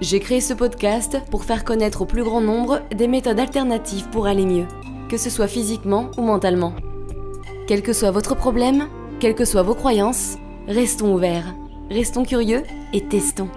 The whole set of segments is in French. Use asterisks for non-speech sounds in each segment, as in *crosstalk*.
J'ai créé ce podcast pour faire connaître au plus grand nombre des méthodes alternatives pour aller mieux, que ce soit physiquement ou mentalement. Quel que soit votre problème, quelles que soient vos croyances, restons ouverts, restons curieux et testons.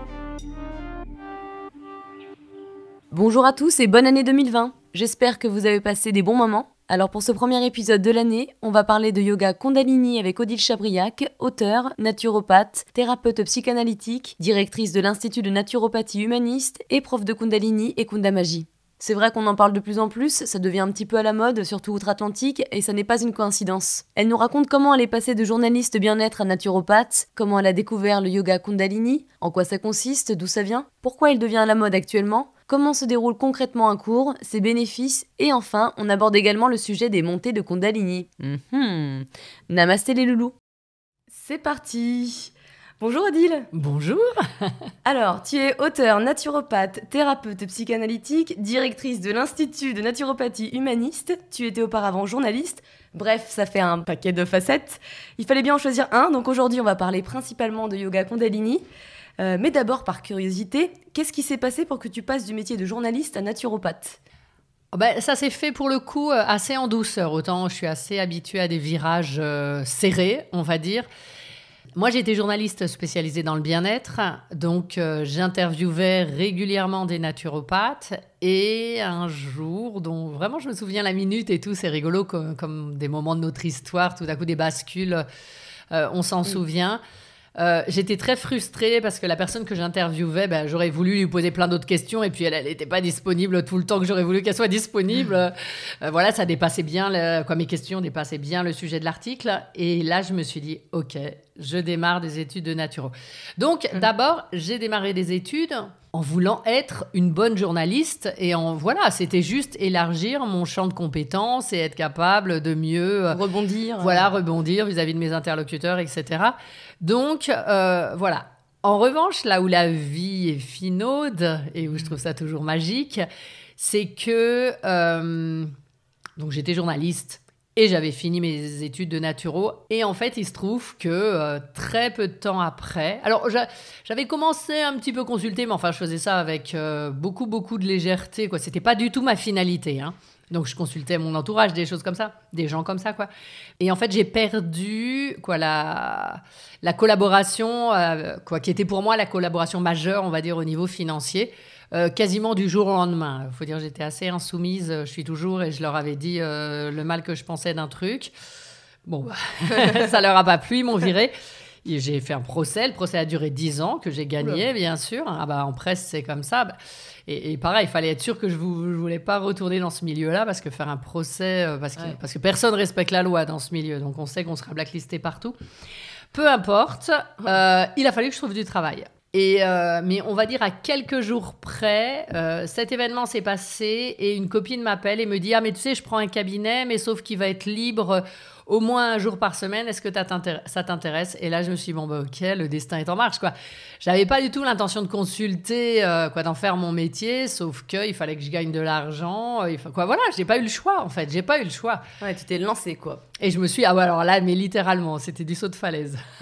Bonjour à tous et bonne année 2020 J'espère que vous avez passé des bons moments. Alors pour ce premier épisode de l'année, on va parler de yoga Kundalini avec Odile Chabriac, auteure, naturopathe, thérapeute psychanalytique, directrice de l'Institut de naturopathie humaniste et prof de Kundalini et Kundamagie. C'est vrai qu'on en parle de plus en plus, ça devient un petit peu à la mode, surtout outre-Atlantique, et ça n'est pas une coïncidence. Elle nous raconte comment elle est passée de journaliste bien-être à naturopathe, comment elle a découvert le yoga Kundalini, en quoi ça consiste, d'où ça vient, pourquoi il devient à la mode actuellement, comment se déroule concrètement un cours, ses bénéfices, et enfin, on aborde également le sujet des montées de Kundalini. Mhm. Namasté les loulous. C'est parti Bonjour Odile Bonjour *laughs* Alors, tu es auteur, naturopathe, thérapeute psychanalytique, directrice de l'Institut de naturopathie humaniste, tu étais auparavant journaliste, bref, ça fait un paquet de facettes. Il fallait bien en choisir un, donc aujourd'hui on va parler principalement de yoga kundalini. Euh, mais d'abord, par curiosité, qu'est-ce qui s'est passé pour que tu passes du métier de journaliste à naturopathe? Oh ben, ça s'est fait pour le coup euh, assez en douceur. Autant je suis assez habituée à des virages euh, serrés, on va dire. Moi, j'étais journaliste spécialisée dans le bien-être, donc euh, j'interviewais régulièrement des naturopathes. Et un jour, dont vraiment je me souviens la minute et tout, c'est rigolo comme, des moments de notre histoire, tout à coup des bascules, euh, on s'en souvient. Euh, j'étais très frustrée parce que la personne que j'interviewais, ben, j'aurais voulu lui poser plein d'autres questions et puis elle n'était pas disponible tout le temps que j'aurais voulu qu'elle soit disponible. Euh, voilà, ça dépassait bien, le, quoi, mes questions dépassaient bien le sujet de l'article. Et là, je me suis dit, OK, je démarre des études de naturo. Donc, mm. d'abord, j'ai démarré des études en voulant être une bonne journaliste et en voilà, c'était juste élargir mon champ de compétences et être capable de mieux euh, rebondir. Voilà, rebondir vis-à-vis de mes interlocuteurs, etc. Donc euh, voilà. En revanche, là où la vie est finaude et où je trouve ça toujours magique, c'est que euh, donc j'étais journaliste et j'avais fini mes études de naturo. Et en fait, il se trouve que euh, très peu de temps après, alors j'avais commencé un petit peu consulter, mais enfin, je faisais ça avec euh, beaucoup, beaucoup de légèreté. Quoi, c'était pas du tout ma finalité. Hein. Donc, je consultais mon entourage, des choses comme ça, des gens comme ça, quoi. Et en fait, j'ai perdu, quoi, la, la collaboration, euh, quoi, qui était pour moi la collaboration majeure, on va dire, au niveau financier. Euh, quasiment du jour au lendemain. Il faut dire, j'étais assez insoumise, je suis toujours, et je leur avais dit euh, le mal que je pensais d'un truc. Bon, bah, *laughs* ça leur a pas plu, ils m'ont viré. J'ai fait un procès, le procès a duré 10 ans, que j'ai gagné, bien sûr. Ah bah, en presse, c'est comme ça. Et, pareil, il fallait être sûr que je ne voulais pas retourner dans ce milieu-là, parce que faire un procès, euh, parce que, parce que personne respecte la loi dans ce milieu, donc on sait qu'on sera blacklisté partout. Peu importe, il a fallu que je trouve du travail. Et euh, mais on va dire à quelques jours près, euh, cet événement s'est passé et une copine m'appelle et me dit ah mais tu sais je prends un cabinet mais sauf qu'il va être libre euh, au moins un jour par semaine. Est-ce que ça t'intéresse? Et là je me suis dit bon bah ok le destin est en marche quoi. J'avais pas du tout l'intention de consulter quoi d'en faire mon métier sauf que il fallait que je gagne de l'argent. quoi voilà j'ai pas eu le choix en fait j'ai pas eu le choix. Ouais tu t'es lancé quoi. Et je me suis ah ouais alors là mais littéralement c'était du saut de falaise. *laughs*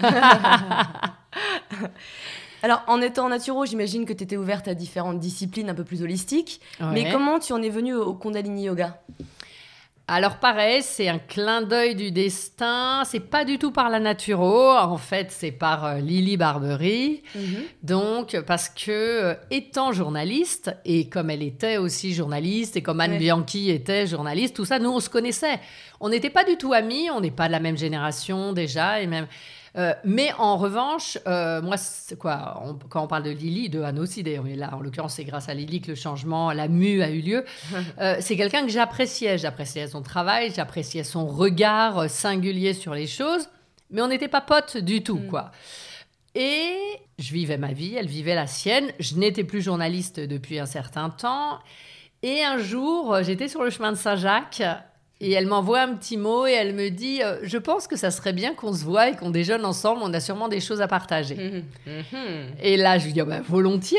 Alors, en étant naturo, j'imagine que tu étais ouverte à différentes disciplines un peu plus holistiques. Mais comment tu en es venue au Kundalini Yoga? Alors pareil, c'est un clin d'œil du destin. C'est pas du tout par la naturo. En fait, c'est par euh, Lily Barbery. Mhm. Donc, parce que euh, étant journaliste et comme elle était aussi journaliste et comme Anne Bianchi était journaliste, tout ça, nous on se connaissait. On n'était pas du tout amis. On n'est pas de la même génération déjà et même. Euh, mais en revanche, euh, moi, quoi, quand on parle de Lily, de Anne aussi d'ailleurs, mais là, en l'occurrence, c'est grâce à Lily que le changement, la mue a eu lieu. *laughs* Euh, c'est quelqu'un que j'appréciais. J'appréciais son travail, j'appréciais son regard singulier sur les choses, mais on n'était pas potes du tout, mm. quoi. Et je vivais ma vie, elle vivait la sienne. Je n'étais plus journaliste depuis un certain temps. Et un jour, j'étais sur le chemin de Saint-Jacques et elle m'envoie un petit mot et elle me dit euh, Je pense que ça serait bien qu'on se voit et qu'on déjeune ensemble, on a sûrement des choses à partager. Mhm. Mhm. Et là, je lui dis oh, bah, volontiers.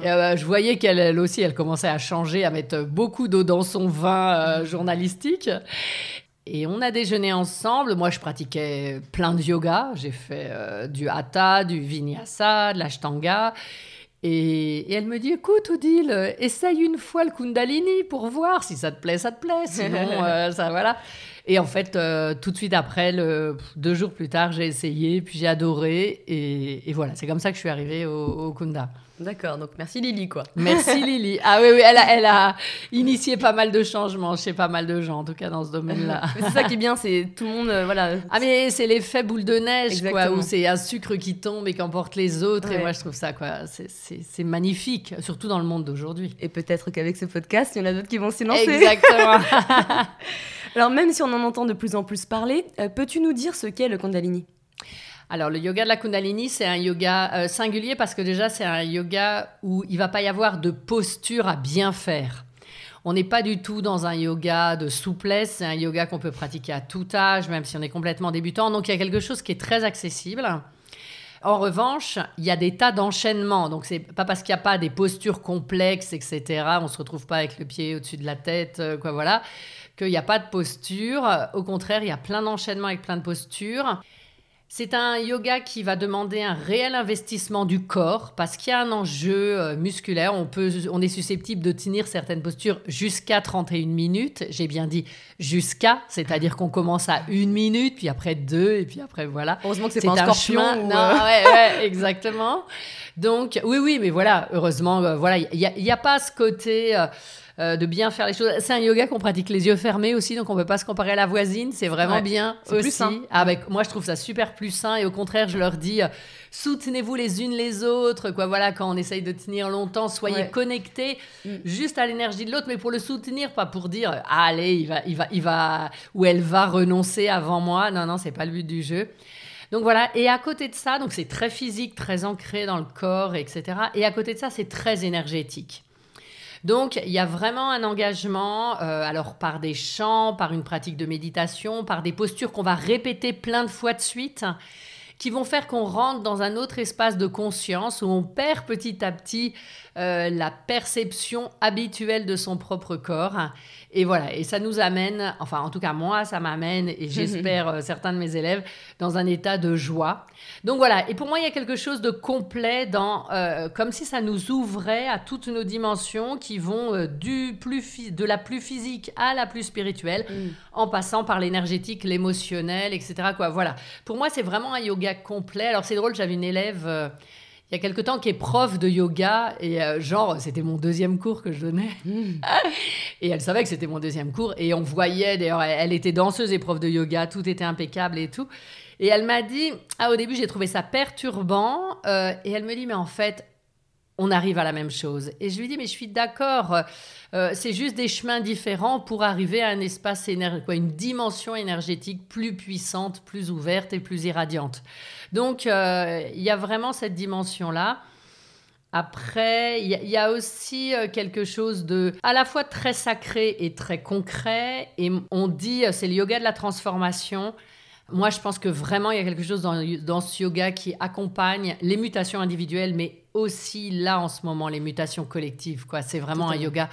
Et, euh, je voyais qu'elle elle aussi, elle commençait à changer, à mettre beaucoup d'eau dans son vin euh, journalistique. Et on a déjeuné ensemble. Moi, je pratiquais plein de yoga. J'ai fait du hatha, du vinyasa, de l'ashtanga. Et, et, elle me dit, écoute Odile, essaye une fois le Kundalini pour voir si ça te plaît, ça te plaît. Sinon, *laughs* euh, ça voilà. Et en fait, euh, tout de suite après, le, deux jours plus tard, j'ai essayé, puis j'ai adoré. Et, et, voilà, c'est comme ça que je suis arrivée au, au Kunda. D'accord, donc merci Lily, quoi. Merci *laughs* Lily. Ah oui, oui, elle a, elle a initié pas mal de changements chez pas mal de gens, en tout cas dans ce domaine-là. *laughs* c'est ça qui est bien, c'est tout le monde, euh, voilà. Ah mais c'est l'effet boule de neige, Exactement. quoi, où c'est un sucre qui tombe et qui emporte les autres. Ouais. Et moi, je trouve ça, quoi, c'est magnifique, surtout dans le monde d'aujourd'hui. Et peut-être qu'avec ce podcast, il y en a d'autres qui vont s'y lancer. Exactement. *laughs* Alors même si on en entend de plus en plus parler, euh, peux-tu nous dire ce qu'est le Kundalini? Alors, le yoga de la Kundalini, c'est un yoga euh, singulier parce que déjà, c'est un yoga où il va pas y avoir de posture à bien faire. On n'est pas du tout dans un yoga de souplesse, c'est un yoga qu'on peut pratiquer à tout âge, même si on est complètement débutant. Donc, il y a quelque chose qui est très accessible. En revanche, il y a des tas d'enchaînements. Donc, c'est pas parce qu'il n'y a pas des postures complexes, etc. On se retrouve pas avec le pied au-dessus de la tête, euh, quoi, voilà, qu'il n'y a pas de posture. Au contraire, il y a plein d'enchaînements avec plein de postures. C'est un yoga qui va demander un réel investissement du corps parce qu'il y a un enjeu euh, musculaire. On, peut, on est susceptible de tenir certaines postures jusqu'à 31 minutes. J'ai bien dit jusqu'à, c'est-à-dire qu'on commence à une minute, puis après deux, et puis après voilà. Heureusement que c'est pas un, scorpion. Ou... Non, euh... ouais, ouais, *laughs* exactement. Donc oui, oui, mais voilà, heureusement, euh, voilà, il n'y a, y a, pas ce côté. Euh, euh, de bien faire les choses. C'est un yoga qu'on pratique les yeux fermés aussi, donc on ne peut pas se comparer à la voisine. C'est vraiment ouais, bien aussi. Plus sain. Avec, moi, je trouve ça super plus sain et au contraire, je leur dis euh, soutenez-vous les unes les autres. Quoi, voilà, quand on essaye de tenir longtemps, soyez ouais. connectés mm. juste à l'énergie de l'autre, mais pour le soutenir, pas pour dire ah, allez, il va, il va, il va, ou elle va renoncer avant moi. Non, non, c'est pas le but du jeu. Donc voilà, et à côté de ça, donc c'est très physique, très ancré dans le corps, etc. Et à côté de ça, c'est très énergétique. Donc, il y a vraiment un engagement, euh, alors par des chants, par une pratique de méditation, par des postures qu'on va répéter plein de fois de suite, qui vont faire qu'on rentre dans un autre espace de conscience où on perd petit à petit euh, la perception habituelle de son propre corps. Et voilà, et ça nous amène, enfin en tout cas moi, ça m'amène, et j'espère euh, certains de mes élèves, dans un état de joie. Donc voilà, et pour moi, il y a quelque chose de complet dans, euh, comme si ça nous ouvrait à toutes nos dimensions qui vont du plus de la plus physique à la plus spirituelle, mm. en passant par l'énergétique, l'émotionnel, etc. Quoi, voilà. Pour moi, c'est vraiment un yoga complet. Alors c'est drôle, j'avais une élève il y a quelque temps qui est prof de yoga et euh, genre c'était mon deuxième cours que je donnais mm. *laughs* et elle savait que c'était mon deuxième cours et on voyait d'ailleurs elle était danseuse et prof de yoga tout était impeccable et tout et elle m'a dit ah au début j'ai trouvé ça perturbant euh, et elle me dit mais en fait on arrive à la même chose. Et je lui dis, mais je suis d'accord, euh, c'est juste des chemins différents pour arriver à un espace, quoi, une dimension énergétique plus puissante, plus ouverte et plus irradiante. Donc, euh, il y a vraiment cette dimension-là. Après, il y, a aussi euh, quelque chose de à la fois très sacré et très concret. Et on dit, c'est le yoga de la transformation. Moi, je pense que vraiment, il y a quelque chose dans, dans, ce yoga qui accompagne les mutations individuelles, mais aussi là, en ce moment, les mutations collectives. Quoi. C'est vraiment Totalement. un yoga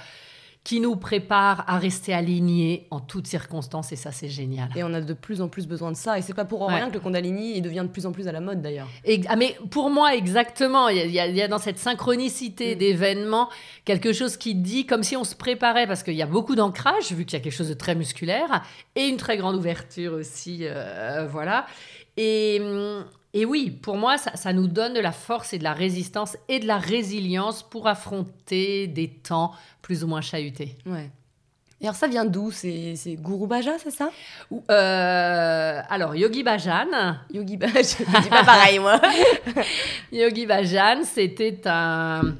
qui nous prépare à rester alignés en toutes circonstances et ça c'est génial. Et on a de plus en plus besoin de ça et c'est pas pour rien que le Kundalini il devient de plus en plus à la mode d'ailleurs. Ah, mais pour moi exactement, il y, a, il y a dans cette synchronicité mm. d'événements quelque chose qui dit comme si on se préparait parce qu'il y a beaucoup d'ancrage vu qu'il y a quelque chose de très musculaire et une très grande ouverture aussi, euh, voilà. Et, et oui, pour moi, ça, ça, nous donne de la force et de la résistance et de la résilience pour affronter des temps plus ou moins chahutés. Ouais. Et alors ça vient d'où? C'est Guru Bhaja, c'est ça? Euh, Alors, Yogi Bhajan. Yogi Bhajan, *laughs* je dis pas pareil moi. *laughs* Yogi Bhajan, c'était un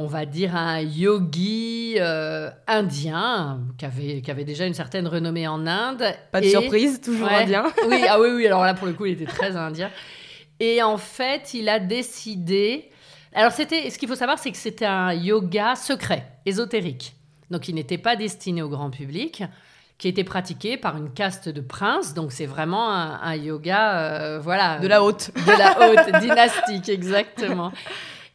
on va dire, un yogi euh, indien qui avait, qui avait déjà une certaine renommée en Inde. Pas de et, surprise, toujours ouais, indien. *laughs* oui, ah oui, oui, alors là, pour le coup, il était très indien. Et en fait, il a décidé... Alors, c'était, ce qu'il faut savoir, c'est que c'était un yoga secret, ésotérique. donc qui n'était pas destiné au grand public, qui était pratiqué par une caste de princes. Donc c'est vraiment un, yoga, euh, voilà, de la haute, de la haute *laughs* dynastique, exactement.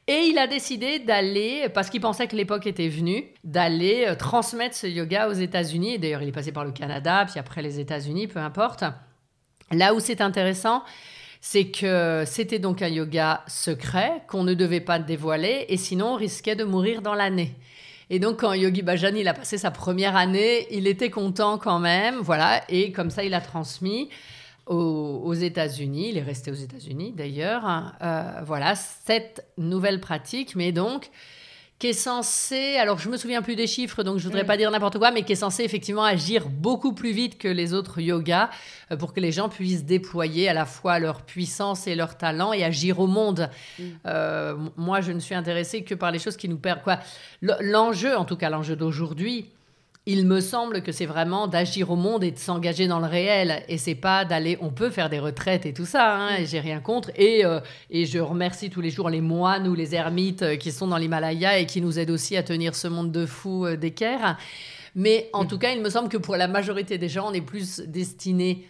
Et il a décidé d'aller, parce qu'il pensait que l'époque était venue, d'aller euh, transmettre ce yoga aux États-Unis. D'ailleurs, il est passé par le Canada, puis après les États-Unis, peu importe. Là où c'est intéressant, c'est que c'était donc un yoga secret qu'on ne devait pas dévoiler, et sinon on risquait de mourir dans l'année. Et donc, quand Yogi Bhajan, il a passé sa première année, il était content quand même, voilà, et comme ça, il a transmis aux, États-Unis, il est resté aux États-Unis d'ailleurs, hein. euh, voilà, cette nouvelle pratique, mais donc qui est censé, alors je me souviens plus des chiffres, donc je voudrais mm. pas dire n'importe quoi, mais qui est censé effectivement agir beaucoup plus vite que les autres yogas euh, pour que les gens puissent déployer à la fois leur puissance et leur talent et agir au monde. Mm. Euh, moi, je ne suis intéressée que par les choses qui nous perdent. Quoi, l'enjeu, en tout cas l'enjeu d'aujourd'hui, il me semble que c'est vraiment d'agir au monde et de s'engager dans le réel. Et c'est pas d'aller. On peut faire des retraites et tout ça, hein, j'ai rien contre. Et, euh, et je remercie tous les jours les moines ou les ermites euh, qui sont dans l'Himalaya et qui nous aident aussi à tenir ce monde de fous euh, d'équerre. Mais en tout cas, il me semble que pour la majorité des gens, on est plus destiné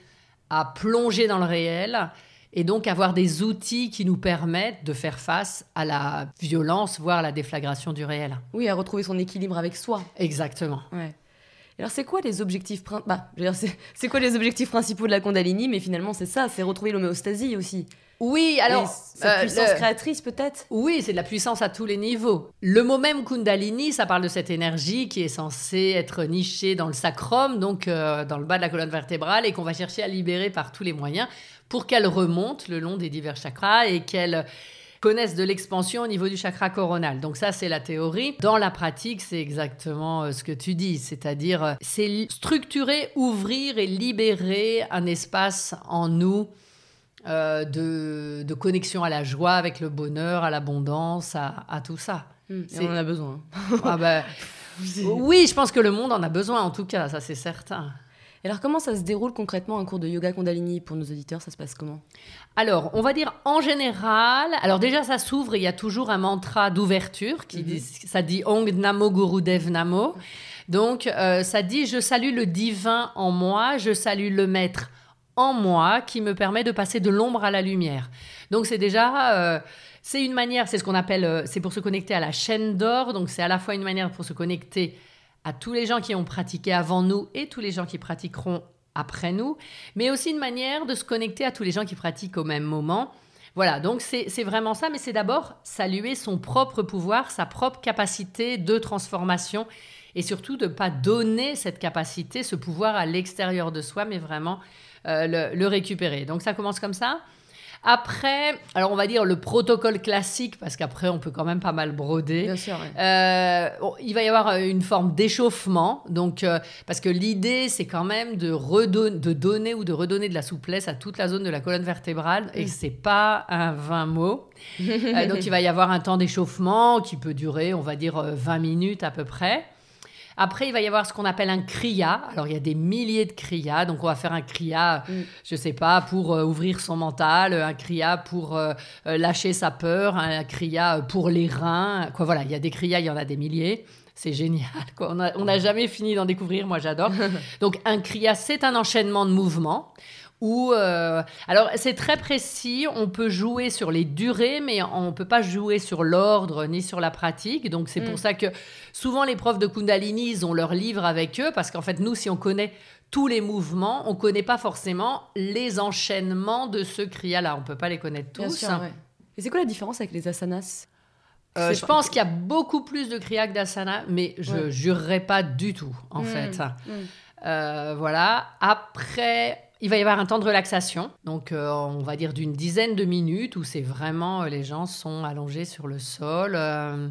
à plonger dans le réel et donc avoir des outils qui nous permettent de faire face à la violence, voire à la déflagration du réel. Oui, à retrouver son équilibre avec soi. Exactement. Ouais. Alors c'est quoi les objectifs bah, *laughs* c'est quoi les objectifs principaux de la Kundalini Mais finalement c'est ça, c'est retrouver l'homéostasie aussi. Oui, alors cette euh, puissance créatrice peut-être? Oui, c'est de la puissance à tous les niveaux. Le mot même Kundalini, ça parle de cette énergie qui est censée être nichée dans le sacrum, donc euh, dans le bas de la colonne vertébrale, et qu'on va chercher à libérer par tous les moyens pour qu'elle remonte le long des divers chakras et qu'elle connaissent de l'expansion au niveau du chakra coronal. Donc ça, c'est la théorie. Dans la pratique, c'est exactement euh, ce que tu dis, c'est-à-dire euh, c'est structurer, ouvrir et libérer un espace en nous euh, de, connexion à la joie, avec le bonheur, à l'abondance, à, tout ça. Hmm, on en a besoin. ah *laughs* bah, oui, je pense que le monde en a besoin, en tout cas, ça c'est certain alors, comment ça se déroule concrètement un cours de yoga Kundalini pour nos auditeurs? Ça se passe comment? Alors, on va dire en général. Alors, déjà, ça s'ouvre il y a toujours un mantra d'ouverture qui mhm. dit, ça dit Ong Namo Guru Dev Namo. Donc, euh, ça dit Je salue le divin en moi, je salue le maître en moi qui me permet de passer de l'ombre à la lumière. Donc, c'est déjà. Euh, c'est une manière, c'est ce qu'on appelle, euh, c'est pour se connecter à la chaîne d'or. Donc, c'est à la fois une manière pour se connecter à tous les gens qui ont pratiqué avant nous et tous les gens qui pratiqueront après nous, mais aussi une manière de se connecter à tous les gens qui pratiquent au même moment. Voilà, donc c'est vraiment ça, mais c'est d'abord saluer son propre pouvoir, sa propre capacité de transformation, et surtout de ne pas donner cette capacité, ce pouvoir à l'extérieur de soi, mais vraiment euh, le, le, récupérer. Donc ça commence comme ça. Après, alors on va dire le protocole classique, parce qu'après on peut quand même pas mal broder. Bien sûr. Euh, il va y avoir euh, une forme d'échauffement, donc euh, parce que l'idée c'est quand même de redonner, de donner ou de redonner de la souplesse à toute la zone de la colonne vertébrale, et c'est pas un 20 mots. donc il va y avoir un temps d'échauffement qui peut durer, on va dire 20 minutes à peu près. Après, il va y avoir ce qu'on appelle un kriya. Alors, il y a des milliers de kriyas. Donc, on va faire un kriya, je mm. je sais pas, pour euh, ouvrir son mental, un kriya pour euh, euh, lâcher sa peur, un kriya pour les reins. Quoi, voilà, il y a des kriyas, il y en a des milliers. C'est génial. Quoi. On n'a jamais fini d'en découvrir. Moi, j'adore. *laughs* Donc, un kriya, c'est un enchaînement de mouvements ou euh, alors c'est très précis, on peut jouer sur les durées, mais on ne peut pas jouer sur l'ordre ni sur la pratique. Donc c'est pour mm. ça que souvent les profs de Kundalini, ils ont leur livre avec eux, parce qu'en fait nous, si on connaît tous les mouvements, on ne connaît pas forcément les enchaînements de ce kriya-là. On ne peut pas les connaître tous. Et c'est quoi la différence avec les asanas? Euh, je pense qu'il y a beaucoup plus de kriya que d'asana, mais je ne jurerai pas du tout, en mm. fait. Mm. Euh, voilà. Après, il va y avoir un temps de relaxation, donc euh, on va dire d'une dizaine de minutes où c'est vraiment euh, les gens sont allongés sur le sol. Euh.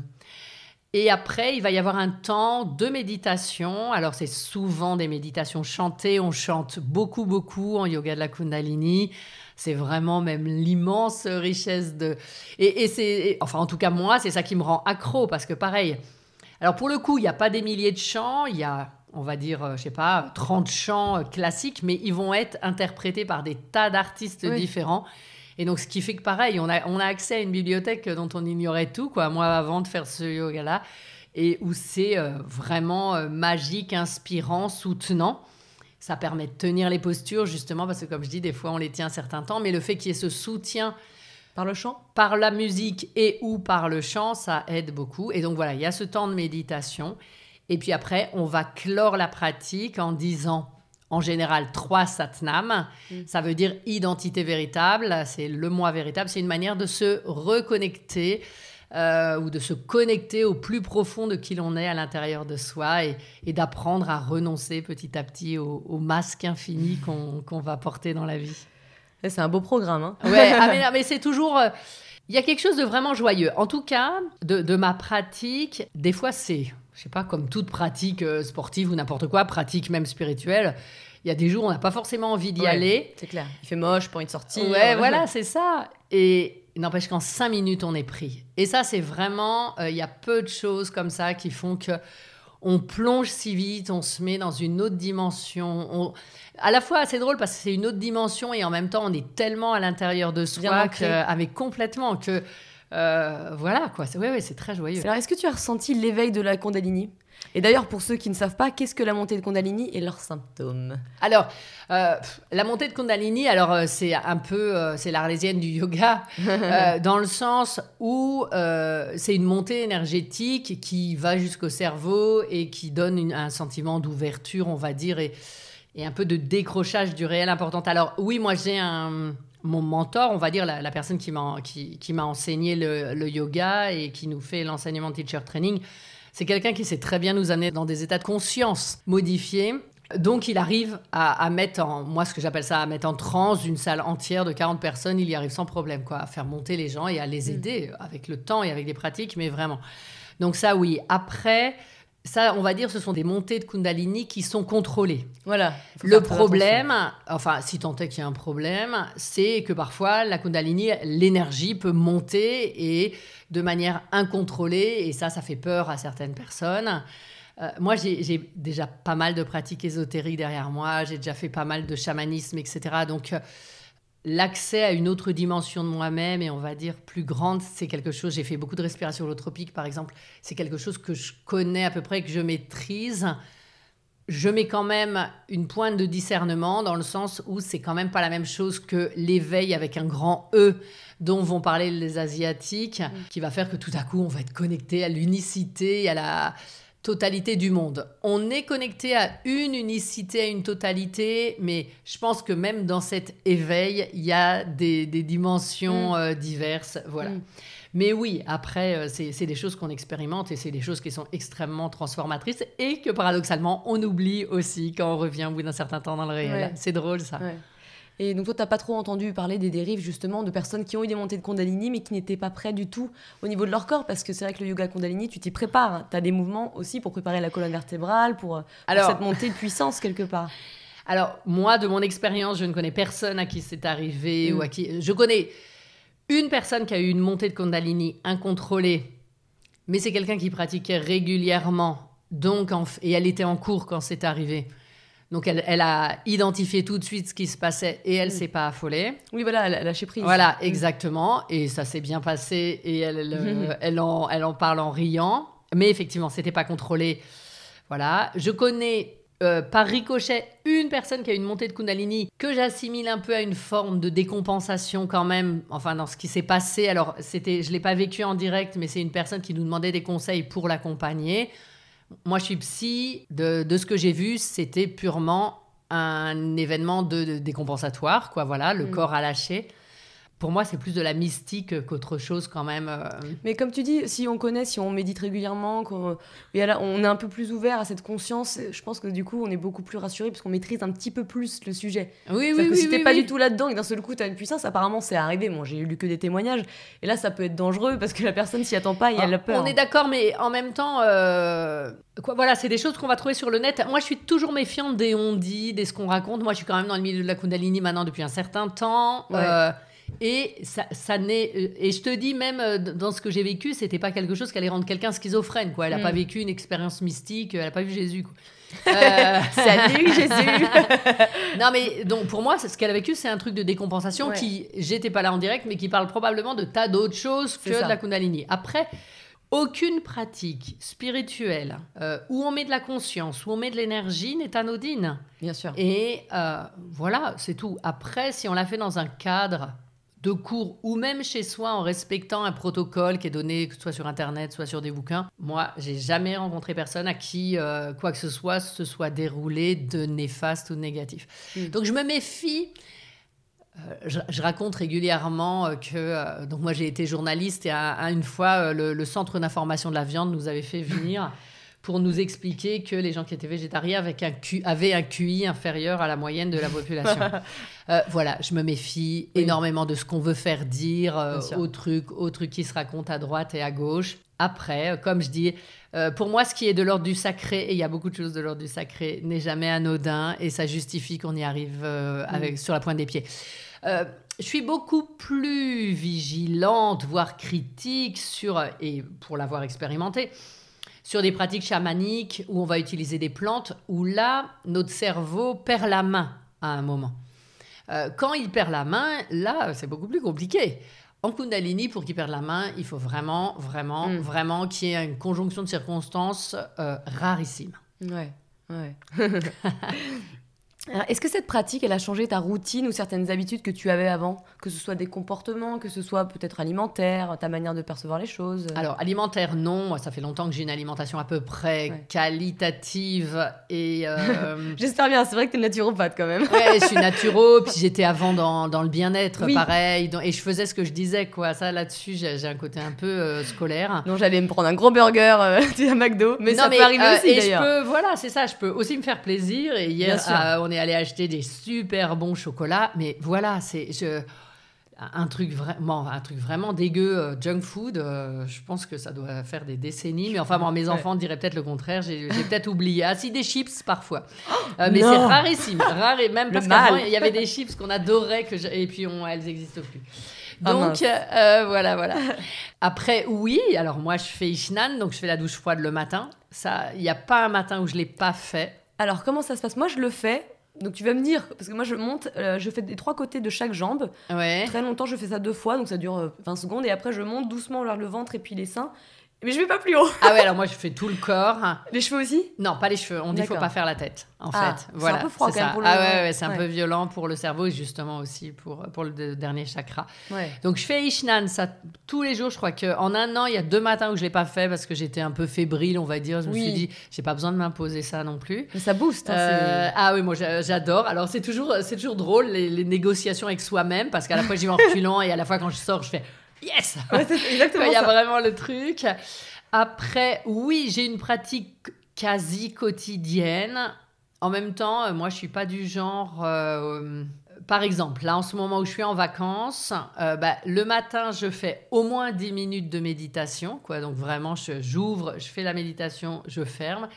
et après, il va y avoir un temps de méditation. Alors c'est souvent des méditations chantées. On chante beaucoup, beaucoup en yoga de la Kundalini. C'est vraiment même l'immense richesse de... Et, et c'est... Enfin, en tout cas, moi, c'est ça qui me rend accro parce que pareil. Alors pour le coup, il n'y a pas des milliers de chants. Il y a on va dire, euh, je sais pas, 30 chants euh, classiques, mais ils vont être interprétés par des tas d'artistes différents. Et donc, ce qui fait que pareil, on a, on a accès à une bibliothèque dont on ignorait tout, quoi, moi, avant de faire ce yoga-là. et où c'est euh, vraiment euh, magique, inspirant, soutenant. Ça permet de tenir les postures, justement, parce que comme je dis, des fois on les tient un certain temps, mais le fait qu'il y ait ce soutien par le chant? Par la musique et ou par le chant, ça aide beaucoup. Et donc voilà, il y a ce temps de méditation. Et puis après, on va clore la pratique en disant en général trois satnam. Mm. Ça veut dire identité véritable, c'est le moi véritable. C'est une manière de se reconnecter euh, ou de se connecter au plus profond de qui l'on est à l'intérieur de soi et, d'apprendre à renoncer petit à petit au, masque infini *laughs* qu'on va porter dans la vie. C'est un beau programme. Hein ouais, ah, *laughs* mais, c'est toujours. Euh, il y a quelque chose de vraiment joyeux. En tout cas, de, ma pratique, des fois c'est, je sais pas, comme toute pratique euh, sportive ou n'importe quoi, pratique même spirituelle. Il y a des jours où on n'a pas forcément envie d'y aller. C'est clair. Il fait moche, pour une sortie. Ouais, voilà, c'est ça. Et n'empêche qu'en cinq minutes, on est pris. Et ça, c'est vraiment, euh, il y a peu de choses comme ça qui font que on plonge si vite, on se met dans une autre dimension. À la fois, c'est drôle parce que c'est une autre dimension et en même temps, on est tellement à l'intérieur de soi, que... avec complètement que euh, voilà quoi. Oui, c'est très joyeux. Alors, est-ce que tu as ressenti l'éveil de la Kundalini? Et d'ailleurs, pour ceux qui ne savent pas, qu'est-ce que la montée de Kundalini et leurs symptômes? Alors, euh, la montée de Kundalini, alors euh, c'est un peu, euh, c'est l'arlésienne du yoga, *laughs* dans le sens où c'est une montée énergétique qui va jusqu'au cerveau et qui donne un sentiment d'ouverture, on va dire, et, et, un peu de décrochage du réel important. Alors oui, moi j'ai un mon mentor, on va dire la, personne qui m'a qui, qui enseigné le, le, yoga et qui nous fait l'enseignement teacher training c'est quelqu'un qui sait très bien nous amener dans des états de conscience modifiés. Donc, il arrive à, mettre en, moi, ce que j'appelle ça, à mettre en transe une salle entière de 40 personnes. Il y arrive sans problème, quoi, à faire monter les gens et à les mm. aider avec le temps et avec des pratiques, mais vraiment. Donc, ça, oui. Après, ça, on va dire, ce sont des montées de Kundalini qui sont contrôlées. Voilà. Le problème, enfin, si tant est qu'il y a un problème, c'est que parfois, la Kundalini, l'énergie peut monter et de manière incontrôlée, et ça, ça fait peur à certaines personnes. Euh, moi, j'ai déjà pas mal de pratiques ésotériques derrière moi, j'ai déjà fait pas mal de chamanisme, etc. Donc, euh, l'accès à une autre dimension de moi-même et on va dire plus grande, c'est quelque chose. J'ai fait beaucoup de respiration holotropique, par exemple. C'est quelque chose que je connais à peu près, que je maîtrise. Je mets quand même une pointe de discernement dans le sens où c'est quand même pas la même chose que l'éveil avec un grand E dont vont parler les Asiatiques, mm. qui va faire que tout à coup on va être connecté à l'unicité, à la totalité du monde. On est connecté à une unicité, à une totalité, mais je pense que même dans cet éveil, il y a des, dimensions mm. euh, diverses. Voilà. Mm. Mais oui, après, euh, c'est des choses qu'on expérimente et c'est des choses qui sont extrêmement transformatrices et que paradoxalement, on oublie aussi quand on revient au bout d'un certain temps dans le réel. C'est drôle ça. Et donc toi, tu n'as pas trop entendu parler des dérives justement de personnes qui ont eu des montées de Kundalini mais qui n'étaient pas prêts du tout au niveau de leur corps? Parce que c'est vrai que le yoga Kundalini, tu t'y prépares. Tu as des mouvements aussi pour préparer la colonne vertébrale, pour, cette montée de puissance quelque part. *laughs* Alors moi, de mon expérience, je ne connais personne à qui c'est arrivé ou à qui... Je connais une personne qui a eu une montée de Kundalini incontrôlée, mais c'est quelqu'un qui pratiquait régulièrement donc et elle était en cours quand c'est arrivé. Donc elle, a identifié tout de suite ce qui se passait et elle ne mm. s'est pas affolée. Oui, voilà, elle a lâché prise. Voilà, mm. exactement. Et ça s'est bien passé et elle, euh, *laughs* elle, en, elle en parle en riant. Mais effectivement, c'était pas contrôlé. Voilà. Je connais euh, par ricochet une personne qui a une montée de Kundalini que j'assimile un peu à une forme de décompensation quand même, enfin dans ce qui s'est passé. Alors c'était, je l'ai pas vécu en direct, mais c'est une personne qui nous demandait des conseils pour l'accompagner. Moi, je suis psy. De, ce que j'ai vu, c'était purement un événement de, décompensatoire, quoi. Voilà, le mm. corps a lâché pour moi, c'est plus de la mystique qu'autre chose quand même. Euh. Mais comme tu dis, si on connaît, si on médite régulièrement, qu'on on est un peu plus ouvert à cette conscience, je pense que du coup, on est beaucoup plus rassuré parce qu'on maîtrise un petit peu plus le sujet. Oui, oui, que si t'es pas du tout là-dedans et d'un seul coup, tu as une puissance, apparemment, c'est arrivé. Moi, j'ai lu que des témoignages. Et là, ça peut être dangereux parce que la personne s'y attend pas et elle a peur. On est d'accord, mais en même temps, euh, quoi, voilà, c'est des choses qu'on va trouver sur le net. Moi, je suis toujours méfiante des on dit, des ce qu'on raconte. Moi, je suis quand même dans le milieu de la Kundalini maintenant depuis un certain temps. Euh, et ça, ça n'est et je te dis même euh, dans ce que j'ai vécu, c'était pas quelque chose qui allait rendre quelqu'un schizophrène quoi. Elle a pas mm. vécu une expérience mystique, elle a pas vu Jésus quoi. *laughs* Euh... Salut Jésus. *laughs* non mais donc pour moi, ce qu'elle a vécu, c'est un truc de décompensation qui j'étais pas là en direct, mais qui parle probablement de tas d'autres choses que de la Kundalini. Après, aucune pratique spirituelle euh, où on met de la conscience, où on met de l'énergie n'est anodine. Bien sûr. Et euh, voilà, c'est tout. Après, si on l'a fait dans un cadre de cours ou même chez soi en respectant un protocole qui est donné, que ce soit sur Internet, soit sur des bouquins, moi, j'ai jamais rencontré personne à qui euh, quoi que ce soit se soit déroulé de néfaste ou de négatif. Mm. Donc je me méfie. Euh, je, raconte régulièrement euh, que euh, donc moi j'ai été journaliste et à, une fois le centre d'information de la viande nous avait fait venir *laughs* pour nous expliquer que les gens qui étaient végétariens avaient un, Q- avaient un QI inférieur à la moyenne de la population. *laughs* Euh, voilà, je me méfie Oui. énormément de ce qu'on veut faire dire euh, aux trucs, aux trucs qui se racontent à droite et à gauche. Après, euh, comme je dis, euh, pour moi, ce qui est de l'ordre du sacré, et il y a beaucoup de choses de l'ordre du sacré, n'est jamais anodin et ça justifie qu'on y arrive avec, sur la pointe des pieds. Je suis beaucoup plus vigilante, voire critique sur, et pour l'avoir expérimenté, sur des pratiques chamaniques où on va utiliser des plantes, où là, notre cerveau perd la main à un moment. Euh, quand il perd la main, là, c'est beaucoup plus compliqué. En Kundalini, pour qu'il perde la main, il faut vraiment, vraiment, Mm. vraiment qu'il y ait une conjonction de circonstances euh, rarissime. Ouais, ouais. *laughs* Est-ce que cette pratique, elle a changé ta routine ou certaines habitudes que tu avais avant? Que ce soit des comportements, que ce soit peut-être alimentaire, ta manière de percevoir les choses? Alors, alimentaire, non. Moi, ça fait longtemps que j'ai une alimentation à peu près Ouais. qualitative et... euh, *laughs* J'espère bien, c'est vrai que t'es naturopathe quand même. Ouais, je suis naturo, *laughs* puis j'étais avant dans, dans le bien-être, Oui. pareil, dans- et je faisais ce que je disais, quoi. Ça, là-dessus, j'ai un côté un peu euh, scolaire. Non, j'allais me prendre un gros burger euh, *laughs* à McDo, mais Non, ça peut arriver euh, aussi et je peux, voilà, c'est ça, je peux aussi me faire plaisir. Et hier, on est allé acheter des super bons chocolats, mais voilà, c'est un truc vraiment, un truc vraiment dégueu, euh, junk food. euh, je pense que ça doit faire des décennies, mais enfin, bon, mes Ouais. enfants diraient peut-être le contraire. J'ai peut-être oublié. Ah, si des chips parfois, Euh, mais c'est rarissime, rare et même Le parce qu'avant il y avait des chips qu'on adorait que je- et puis on, elles n'existent plus. Ah, Donc voilà, voilà. Après, oui, alors moi je fais Ishnan, donc je fais la douche froide le matin. Ça, il n'y a pas un matin où je l'ai pas fait. Alors, comment ça se passe? Moi, je le fais. Donc, tu vas me dire, parce que moi, je monte, euh, je fais des trois côtés de chaque jambe. Ouais. Très longtemps, je fais ça deux fois, donc ça dure euh, 20 secondes. Et après, je monte doucement vers le ventre et puis les seins. Mais je vais pas plus haut. Ah ouais, alors moi je fais tout le corps. Les cheveux aussi? Non, pas les cheveux. On dit qu'il faut pas faire la tête, en Ah, fait. c'est Voilà, un peu froid c'est quand même ça. pour le- Ah ouais, ouais, c'est un peu violent pour le cerveau et justement aussi pour, pour le de- dernier chakra. Ouais. Donc je fais Ishnan ça tous les jours. Je crois qu'en un an, il y a deux matins où je l'ai pas fait parce que j'étais un peu fébrile, on va dire. Je me suis dit, j'ai pas besoin de m'imposer ça non plus. Mais ça booste. hein, Euh, ah oui, moi j'a- j'adore. Alors c'est toujours, c'est toujours drôle les, les négociations avec soi-même parce qu'à la fois j'y vais en reculant et à la fois quand je sors, je fais yes. Ouais, exactement Il y a ça. vraiment le truc. Après, oui, j'ai une pratique quasi quotidienne. En même temps, euh, moi, je suis pas du genre. euh, par exemple, là, en ce moment où je suis en vacances, euh, bah, le matin, je fais au moins 10 minutes de méditation. Quoi. Donc, vraiment, j'ouvre, je fais la méditation, je ferme.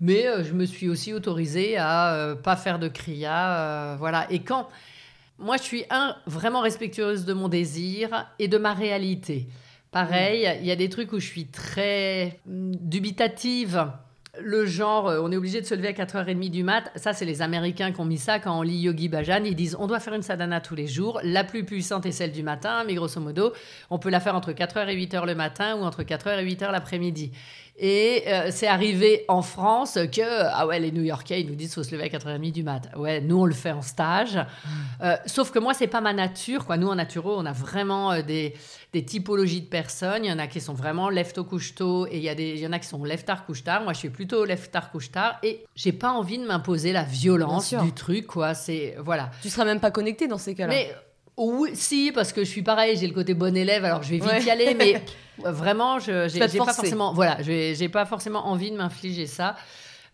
Mais euh, je me suis aussi autorisée à euh, pas faire de kriya. voilà. Et quand. Moi, je suis, un, vraiment respectueuse de mon désir et de ma réalité. Pareil, il y a des trucs où je suis très hum, dubitative. Le genre, euh, on est obligé de se lever à 4h30 du mat. Ça, c'est les Américains qui ont mis ça quand on lit Yogi Bhajan. Ils disent on doit faire une sadhana tous les jours. La plus puissante est celle du matin, mais grosso modo, on peut la faire entre 4h et 8h le matin ou entre 4h et 8h l'après-midi. Et euh, c'est arrivé en France que, ah ouais, les New-Yorkais, ils nous disent faut se lever à 4h30 du mat. Ouais, nous, on le fait en stage. Euh, sauf que moi, c'est pas ma nature. Quoi. Nous, en naturo, on a vraiment euh, des, des typologies de personnes. Il y en a qui sont vraiment lève-tôt, couche-tôt, et il y, a des- il y en a qui sont lève-tard, couche-tard. Moi, je suis plutôt lève-tard, couche-tard, et j'ai pas envie de m'imposer la violence du truc, quoi. C'est, voilà. Tu seras même pas connecté dans ces cas-là. Mais oui, si, parce que je suis pareil, j'ai le côté bon élève, alors je vais vite Ouais. y aller, mais *laughs* vraiment, je j'ai pas forcément, voilà, j'ai j'ai pas forcément envie de m'infliger ça.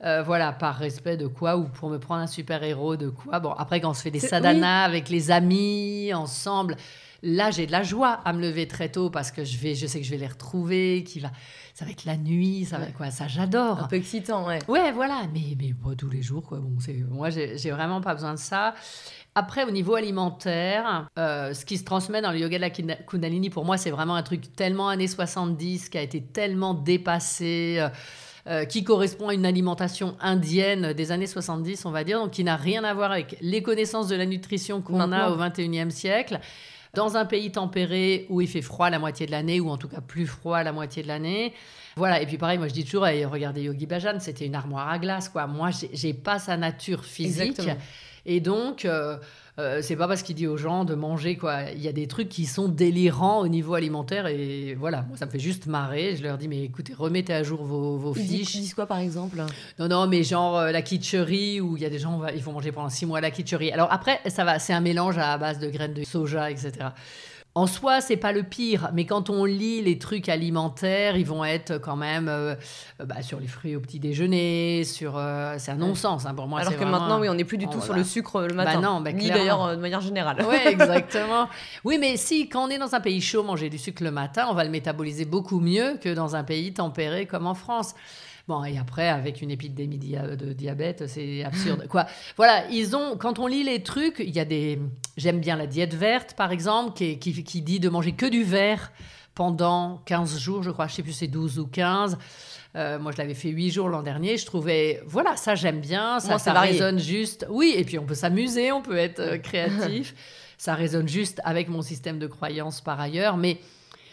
Euh, voilà, par respect de quoi ou pour me prendre un super héros de quoi. Bon, après, quand on se fait des sadhanas avec les amis, ensemble, là, j'ai de la joie à me lever très tôt parce que je, vais, je sais que je vais les retrouver, qui va, ça va être la nuit, ça va Ouais. quoi, ça j'adore. Un peu excitant, ouais. Ouais, voilà, mais, mais pas tous les jours, quoi. Bon, c'est, moi, j'ai vraiment pas besoin de ça. Après, au niveau alimentaire, euh, ce qui se transmet dans le yoga de la Kunda- Kundalini, pour moi, c'est vraiment un truc tellement années 70, qui a été tellement dépassé, euh, euh, qui correspond à une alimentation indienne des années 70, on va dire, donc qui n'a rien à voir avec les connaissances de la nutrition qu'on a au 21e siècle. dans un pays tempéré où il fait froid la moitié de l'année, ou en tout cas plus froid la moitié de l'année. Voilà, et puis pareil, moi je dis toujours, regardez Yogi Bhajan, c'était une armoire à glace, quoi. Moi, j'ai pas sa nature physique. Et donc, euh, euh, c'est pas parce qu'il dit aux gens de manger, quoi. Il y a des trucs qui sont délirants au niveau alimentaire, et voilà, moi ça me fait juste marrer. Je leur dis, mais écoutez, remettez à jour vos, vos fiches. Ils disent quoi par exemple? Non, non, mais genre euh, la kitcherie, où il y a des gens, il faut manger pendant six mois la kitcherie. Alors après, ça va, c'est un mélange à base de graines de soja, etc. En soi, c'est pas le pire, mais quand on lit les trucs alimentaires, ils vont être quand même euh, bah, sur les fruits au petit déjeuner, sur euh, c'est un non-sens hein, pour moi. Alors que maintenant, oui, on n'est plus du tout sur le sucre le matin. Bah non, bah, ni d'ailleurs euh, de manière générale. Oui, *laughs* exactement. oui, mais si quand on est dans un pays chaud, manger du sucre le matin, on va le métaboliser beaucoup mieux que dans un pays tempéré comme en France. Bon, et après, avec une épidémie de diabète, c'est absurde. Quoi. Voilà, ils ont, quand on lit les trucs, il y a des. J'aime bien la diète verte, par exemple, qui, qui, dit de manger que du vert pendant 15 jours, je crois, je sais plus, c'est 12 ou 15. Euh, moi, je l'avais fait 8 jours l'an dernier. Je trouvais, voilà, ça j'aime bien, ça, ça résonne juste. Oui, et puis on peut s'amuser, on peut être euh, créatif. *laughs* ça résonne juste avec mon système de croyance par ailleurs. Mais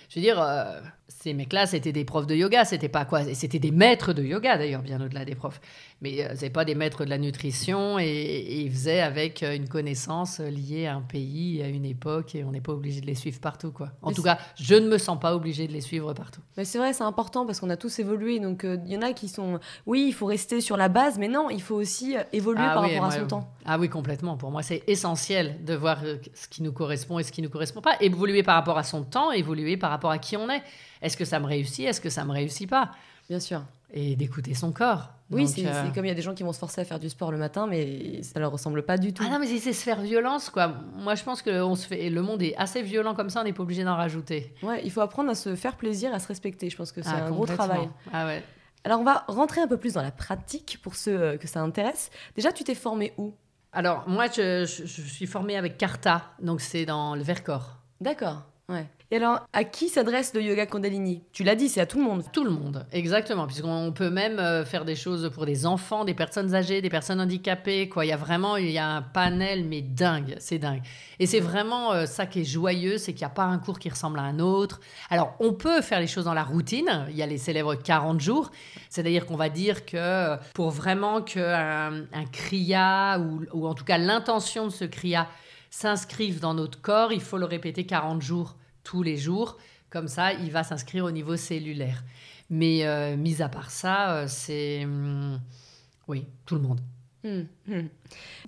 je veux dire, euh, ces mecs-là, c'était des profs de yoga, c'était pas quoi, c'était des maîtres de yoga d'ailleurs, bien au-delà des profs mais euh, c'est pas des maîtres de la nutrition et, ils faisaient avec euh, une connaissance liée à un pays, à une époque, et on n'est pas obligé de les suivre partout, quoi. En tout cas, je ne me sens pas obligé de les suivre partout. Mais c'est vrai, c'est important parce qu'on a tous évolué, donc euh, il y en a qui sont, oui, il faut rester sur la base, mais non, il faut aussi évoluer ah par rapport à son temps. Ah oui, complètement. Pour moi, c'est essentiel de voir ce qui nous correspond et ce qui ne nous correspond pas. Évoluer par rapport à son temps, évoluer par rapport à qui on est. Est-ce que ça me réussit Est-ce que ça me réussit pas? Bien sûr. Et d'écouter son corps. Oui, c'est euh, comme il y a des gens qui vont se forcer à faire du sport le matin, mais ça leur ressemble pas du tout. Ah non, mais c'est se faire violence, quoi. Moi, je pense que on se fait, le monde est assez violent comme ça, on n'est pas obligé d'en rajouter. Ouais, il faut apprendre à se faire plaisir, à se respecter. Je pense que c'est ah, un gros travail. Ah ouais. Alors, on va rentrer un peu plus dans la pratique pour ceux euh, que ça intéresse. Déjà, tu t'es formé où? Alors, moi, je, je, je suis formée avec Karta, donc c'est dans le Vercors. D'accord. Ouais. Et alors, à qui s'adresse le yoga Kundalini? Tu l'as dit, c'est à tout le monde. Tout le monde, exactement. Puisqu'on peut même euh, faire des choses pour des enfants, des personnes âgées, des personnes handicapées. Quoi. Il y a vraiment il y a un panel, mais dingue, c'est dingue. Et c'est vraiment euh, ça qui est joyeux, c'est qu'il n'y a pas un cours qui ressemble à un autre. Alors, on peut faire les choses dans la routine. Il y a les célèbres 40 jours. C'est-à-dire qu'on va dire que pour vraiment qu'un un kriya, ou, ou en tout cas l'intention de ce kriya, s'inscrive dans notre corps, il faut le répéter 40 jours tous les jours. Comme ça, il va s'inscrire au niveau cellulaire. Mais euh, mis à part ça, euh, c'est... Hum, oui, tout le monde. Hum, hum.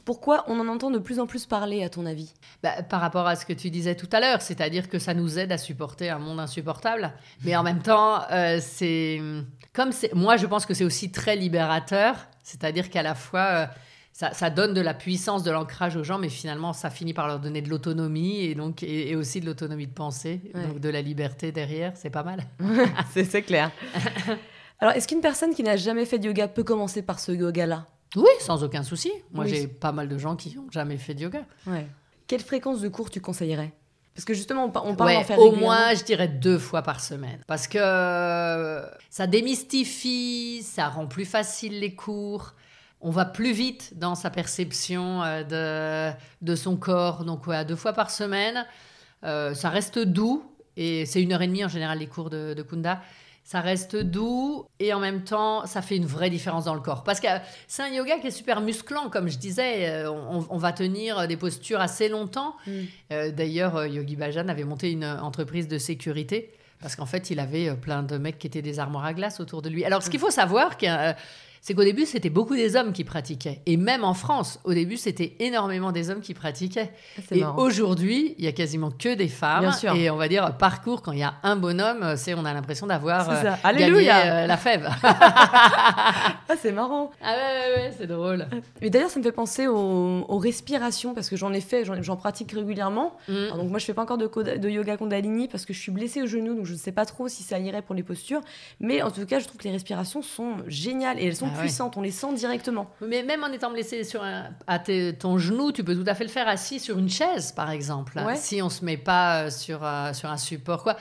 Pourquoi on en entend de plus en plus parler, à ton avis? Bah, Par rapport à ce que tu disais tout à l'heure, c'est-à-dire que ça nous aide à supporter un monde insupportable. Mais en même temps, euh, c'est comme c'est. Moi, je pense que c'est aussi très libérateur, c'est-à-dire qu'à la fois, ça, donne de la puissance, de l'ancrage aux gens, mais finalement, ça finit par leur donner de l'autonomie et donc et, aussi de l'autonomie de pensée, donc de la liberté derrière. C'est pas mal. *laughs* c'est clair. *laughs* Alors, est-ce qu'une personne qui n'a jamais fait de yoga peut commencer par ce yoga-là? Oui, sans aucun souci. Moi, j'ai pas mal de gens qui n'ont jamais fait de yoga. Quelle fréquence de cours tu conseillerais? Parce que justement, on, parle d'en faire Au moins, je dirais deux fois par semaine. Parce que ça démystifie, ça rend plus facile les cours on va plus vite dans sa perception euh, de, de son corps. Donc, ouais, deux fois par semaine. Euh, ça reste doux. Et c'est une heure et demie en général les cours de, Kunda. Ça reste doux et en même temps, ça fait une vraie différence dans le corps. Parce que c'est un yoga qui est super musclant, comme je disais. Euh, on, va tenir des postures assez longtemps. Mm. D'ailleurs, Yogi Bhajan avait monté une entreprise de sécurité parce qu'en fait, il avait plein de mecs qui étaient des armoires à glace autour de lui. Alors, ce qu'il faut savoir, c'est qu'au début, c'était beaucoup des hommes qui pratiquaient. Et même en France, au début, c'était énormément des hommes qui pratiquaient. Et aujourd'hui, il y a quasiment que des femmes. Bien sûr. Et on va dire, parcours, quand il y a un bonhomme, c'est on a l'impression d'avoir euh, gagné euh, la fève. *laughs* ah, c'est marrant. Ah ouais, ouais, c'est drôle. Mais d'ailleurs, ça me fait penser aux, respirations, parce que j'en ai fait, j'en pratique régulièrement. Mm. donc moi, je fais pas encore de, de, yoga Kundalini, parce que je suis blessée au genou, donc je ne sais pas trop si ça irait pour les postures. Mais en tout cas, je trouve que les respirations sont géniales, et elles sont puissantes, on les sent directement. Mais même en étant blessé sur un, à ton genou, tu peux tout à fait le faire assis sur une chaise, par exemple. Si on se met pas euh, sur, euh, sur un support, quoi.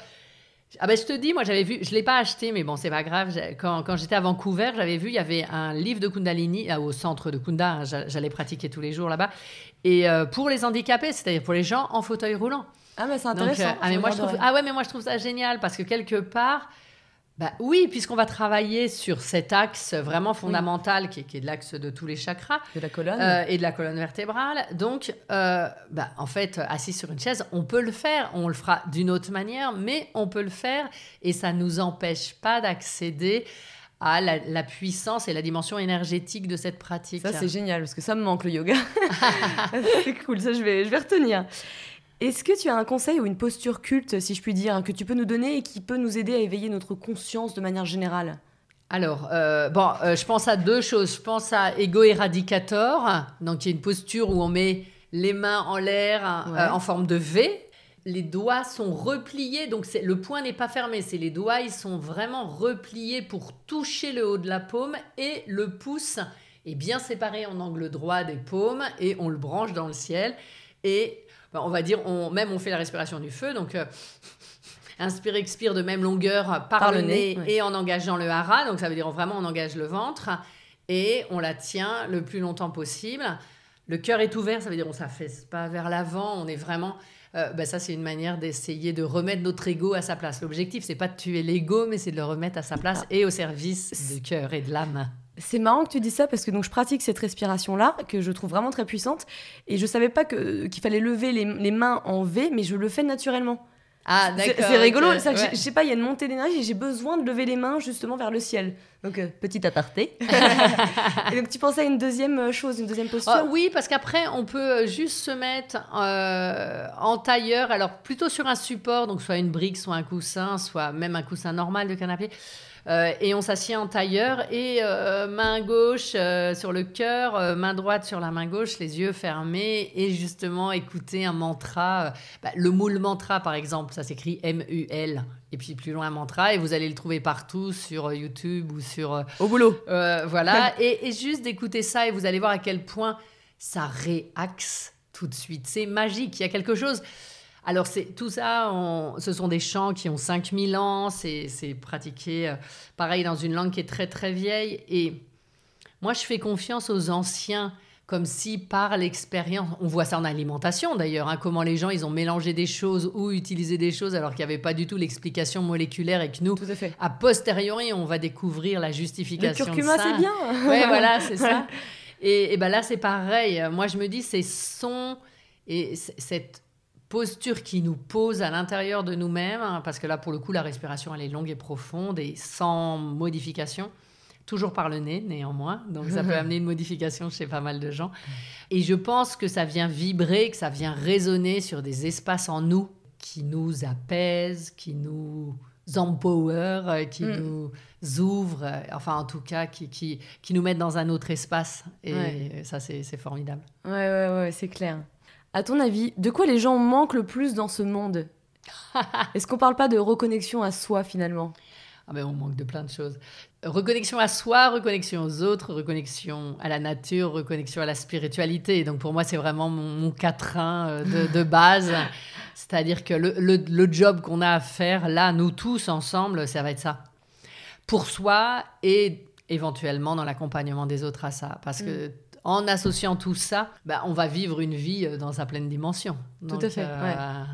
Ah ben je te dis, moi j'avais vu, je l'ai pas acheté, mais bon c'est pas grave. Quand, quand j'étais à Vancouver, j'avais vu, il y avait un livre de Kundalini au centre de Kunda. Hein, j'allais pratiquer tous les jours là-bas. Et euh, pour les handicapés, c'est-à-dire pour les gens en fauteuil roulant. Ah, mais c'est intéressant. ah, mais moi, je trouve, ah ouais, mais moi, je trouve ça génial parce que quelque part, bah, oui, puisqu'on va travailler sur cet axe vraiment fondamental qui, est, qui, est, l'axe de tous les chakras. De la colonne. Euh, et de la colonne vertébrale. Donc, euh, bah, en fait, assis sur une chaise, on peut le faire. On le fera d'une autre manière, mais on peut le faire. Et ça ne nous empêche pas d'accéder à la, puissance et la dimension énergétique de cette pratique. Ça, c'est génial, parce que ça me manque le yoga. *laughs* c'est cool, ça, je vais, je vais retenir. Est-ce que tu as un conseil ou une posture culte, si je puis dire, que tu peux nous donner et qui peut nous aider à éveiller notre conscience de manière générale? Alors, euh, bon, euh, je pense à deux choses. Je pense à Ego Eradicator, donc il y a une posture où on met les mains en l'air euh, en forme de V. Les doigts sont repliés, donc le point n'est pas fermé, c'est les doigts, ils sont vraiment repliés pour toucher le haut de la paume et le pouce est bien séparé en angle droit des paumes et on le branche dans le ciel. Et on va dire, on, même on fait la respiration du feu, donc euh, inspire, expire de même longueur par, le, nez, et en engageant le hara, donc ça veut dire vraiment on engage le ventre et on la tient le plus longtemps possible. Le cœur est ouvert, ça veut dire on s'affaisse pas vers l'avant, on est vraiment euh, bah, ça, c'est une manière d'essayer de remettre notre ego à sa place. L'objectif, c'est pas de tuer l'ego, mais c'est de le remettre à sa place ah. et au service du cœur et de l'âme. C'est marrant que tu dis ça parce que donc je pratique cette respiration là que je trouve vraiment très puissante et je savais pas que qu'il fallait lever les, les, mains en V mais je le fais naturellement. Ah d'accord. C'est rigolo, je sais pas, il y a une montée d'énergie et j'ai besoin de lever les mains justement vers le ciel. Donc euh, petit aparté. *laughs* et donc tu pensais à une deuxième euh, chose, une deuxième posture? Ah, Oui, parce qu'après on peut euh, juste se mettre en tailleur, alors plutôt sur un support, donc soit une brique, soit un coussin, soit même un coussin normal de canapé. Euh, et on s'assied en tailleur et euh, main gauche euh, sur le cœur, main droite sur la main gauche, les yeux fermés et justement écouter un mantra. Bah, le moule mantra par exemple, ça s'écrit M-U-L et puis plus loin un mantra et vous allez le trouver partout sur YouTube ou sur au boulot. voilà *laughs* et, et juste d'écouter ça et vous allez voir à quel point ça réaxe tout de suite. C'est magique. Il y a quelque chose. Alors, c'est, tout ça, ce sont des chants qui ont 5000 ans, c'est, pratiqué euh, pareil dans une langue qui est très très vieille. Et moi, je fais confiance aux anciens, comme si par l'expérience, on voit ça en alimentation d'ailleurs, hein, comment les gens, ils ont mélangé des choses ou utilisé des choses alors qu'il n'y avait pas du tout l'explication moléculaire et que nous, tout à, fait. a posteriori, on va découvrir la justification. Le curcuma, c'est bien. *laughs* Oui, voilà, c'est ça. *laughs* Et, et ben là, c'est pareil. Moi, je me dis, c'est son et cette posture qui nous pose à l'intérieur de nous-mêmes, hein, parce que là, pour le coup, la respiration, elle est longue et profonde et sans modification. Toujours par le nez, néanmoins. Donc, ça peut *laughs* amener une modification chez pas mal de gens. Et je pense que ça vient vibrer, que ça vient résonner sur des espaces en nous qui nous apaisent, qui nous empower, euh, qui mm. nous ouvrent, euh, enfin en tout cas qui, qui, qui, nous mettent dans un autre espace. Et ça, c'est formidable. Ouais, ouais, ouais, c'est clair. À ton avis, de quoi les gens manquent le plus dans ce monde *laughs* Est-ce qu'on parle pas de reconnexion à soi finalement? Ah ben, on manque de plein de choses. Reconnexion à soi, reconnexion aux autres, reconnexion à la nature, reconnexion à la spiritualité. Donc pour moi, c'est vraiment mon, quatrain euh, de, base. *laughs* C'est-à-dire que le, job qu'on a à faire, là, nous tous ensemble, ça va être ça. Pour soi et éventuellement dans l'accompagnement des autres à ça. Parce que mm en associant tout ça, bah, on va vivre une vie euh, dans sa pleine dimension. tout à fait. Euh,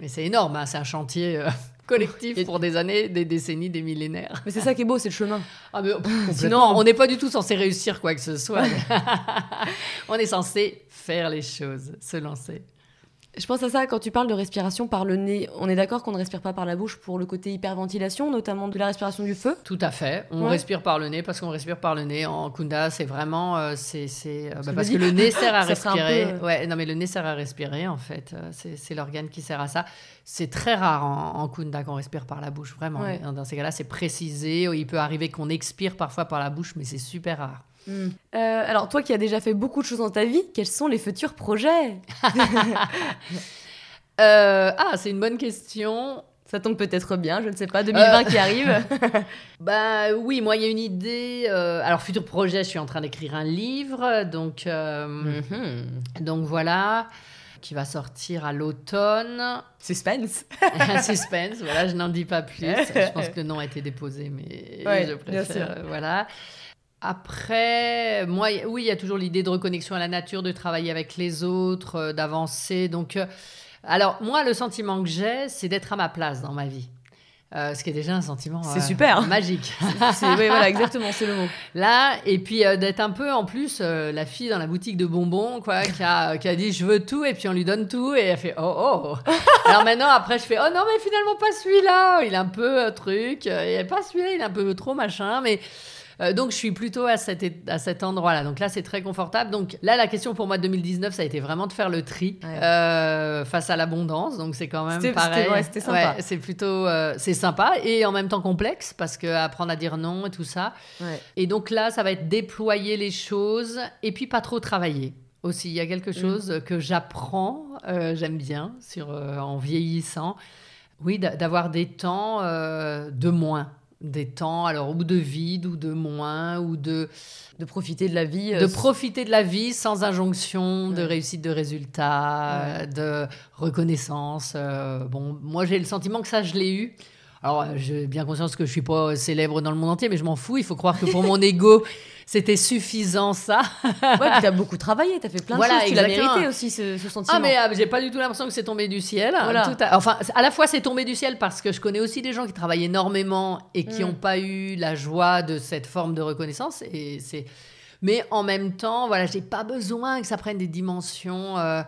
mais c'est énorme, hein, c'est un chantier euh, *laughs* collectif pour des années, des décennies, des millénaires. Mais c'est ça qui est beau, c'est le chemin. *laughs* Ah, sinon, on n'est pas du tout censé réussir quoi que ce soit. *laughs* on est censé faire les choses, se lancer. Je pense à ça quand tu parles de respiration par le nez. On est d'accord qu'on ne respire pas par la bouche pour le côté hyperventilation, notamment de la respiration du feu? Tout à fait. On respire par le nez parce qu'on respire par le nez. En Kunda, c'est vraiment. Euh, c'est, euh, bah, parce que le nez sert *laughs* à respirer. Euh, ouais, non, mais le nez sert à respirer, en fait. C'est, l'organe qui sert à ça. C'est très rare en, Kunda qu'on respire par la bouche, vraiment. Dans ces cas-là, c'est précisé. Il peut arriver qu'on expire parfois par la bouche, mais c'est super rare. Hmm. Euh, alors, toi qui as déjà fait beaucoup de choses dans ta vie, quels sont les futurs projets? *laughs* Euh, Ah, c'est une bonne question. Ça tombe peut-être bien, je ne sais pas, 2020 qui arrive. *laughs* bah oui, moi il y a une idée. Euh, alors futur projet, je suis en train d'écrire un livre, donc mm-hmm. donc voilà, qui va sortir à l'automne. Suspense. *laughs* Suspense, voilà, je n'en dis pas plus. je pense que le nom a été déposé, mais je préfère. voilà. Après, moi, oui, il y a toujours l'idée de reconnexion à la nature, de travailler avec les autres, euh, d'avancer. Donc, euh, Alors, moi, le sentiment que j'ai, c'est d'être à ma place dans ma vie. Euh, ce qui est déjà un sentiment C'est super. *laughs* magique. C'est- oui, voilà, exactement, c'est le mot. Là, et puis d'être un peu en plus la fille dans la boutique de bonbons, quoi, qui a, qui a dit je veux tout, et puis on lui donne tout, et elle fait oh oh. *laughs* Alors maintenant, après, je fais oh non, mais finalement pas celui-là, il est un peu truc, et pas celui-là, il est un peu trop machin, mais. Euh, donc je suis plutôt à cet, é- à cet endroit-là. Donc là, c'est très confortable. Donc là, la question pour moi de 2019, ça a été vraiment de faire le tri Ouais. euh, face à l'abondance. Donc c'est quand même pareil. c'était- ouais, sympa. Ouais, c'est plutôt euh, c'est sympa et en même temps complexe parce que apprendre à dire non et tout ça. Et donc là, ça va être déployer les choses et puis pas trop travailler. Aussi, il y a quelque Mm. chose que j'apprends, j'aime bien, sur, en vieillissant. Oui, d'a- d'avoir des temps de moins. Des temps, alors, ou de vide, ou de moins, ou de, De profiter de la vie. euh, de profiter de la vie sans injonction de réussite de résultats, euh, de reconnaissance. euh, bon, moi, j'ai le sentiment que ça, je l'ai eu. Alors, euh, j'ai bien conscience que je suis pas célèbre dans le monde entier, mais je m'en fous. Il faut croire que pour mon *laughs* ego, c'était suffisant, ça. *laughs* Ouais, puis t'as beaucoup travaillé, t'as fait plein Voilà, de choses. Tu l'as mérité aussi, ce, ce sentiment. Ah, mais j'ai pas du tout l'impression que c'est tombé du ciel. Voilà. Tout à- Enfin, à la fois, c'est tombé du ciel parce que je connais aussi des gens qui travaillent énormément et qui Mm. n'ont pas eu la joie de cette forme de reconnaissance. Et c'est... Mais en même temps, voilà, j'ai pas besoin que ça prenne des dimensions. euh,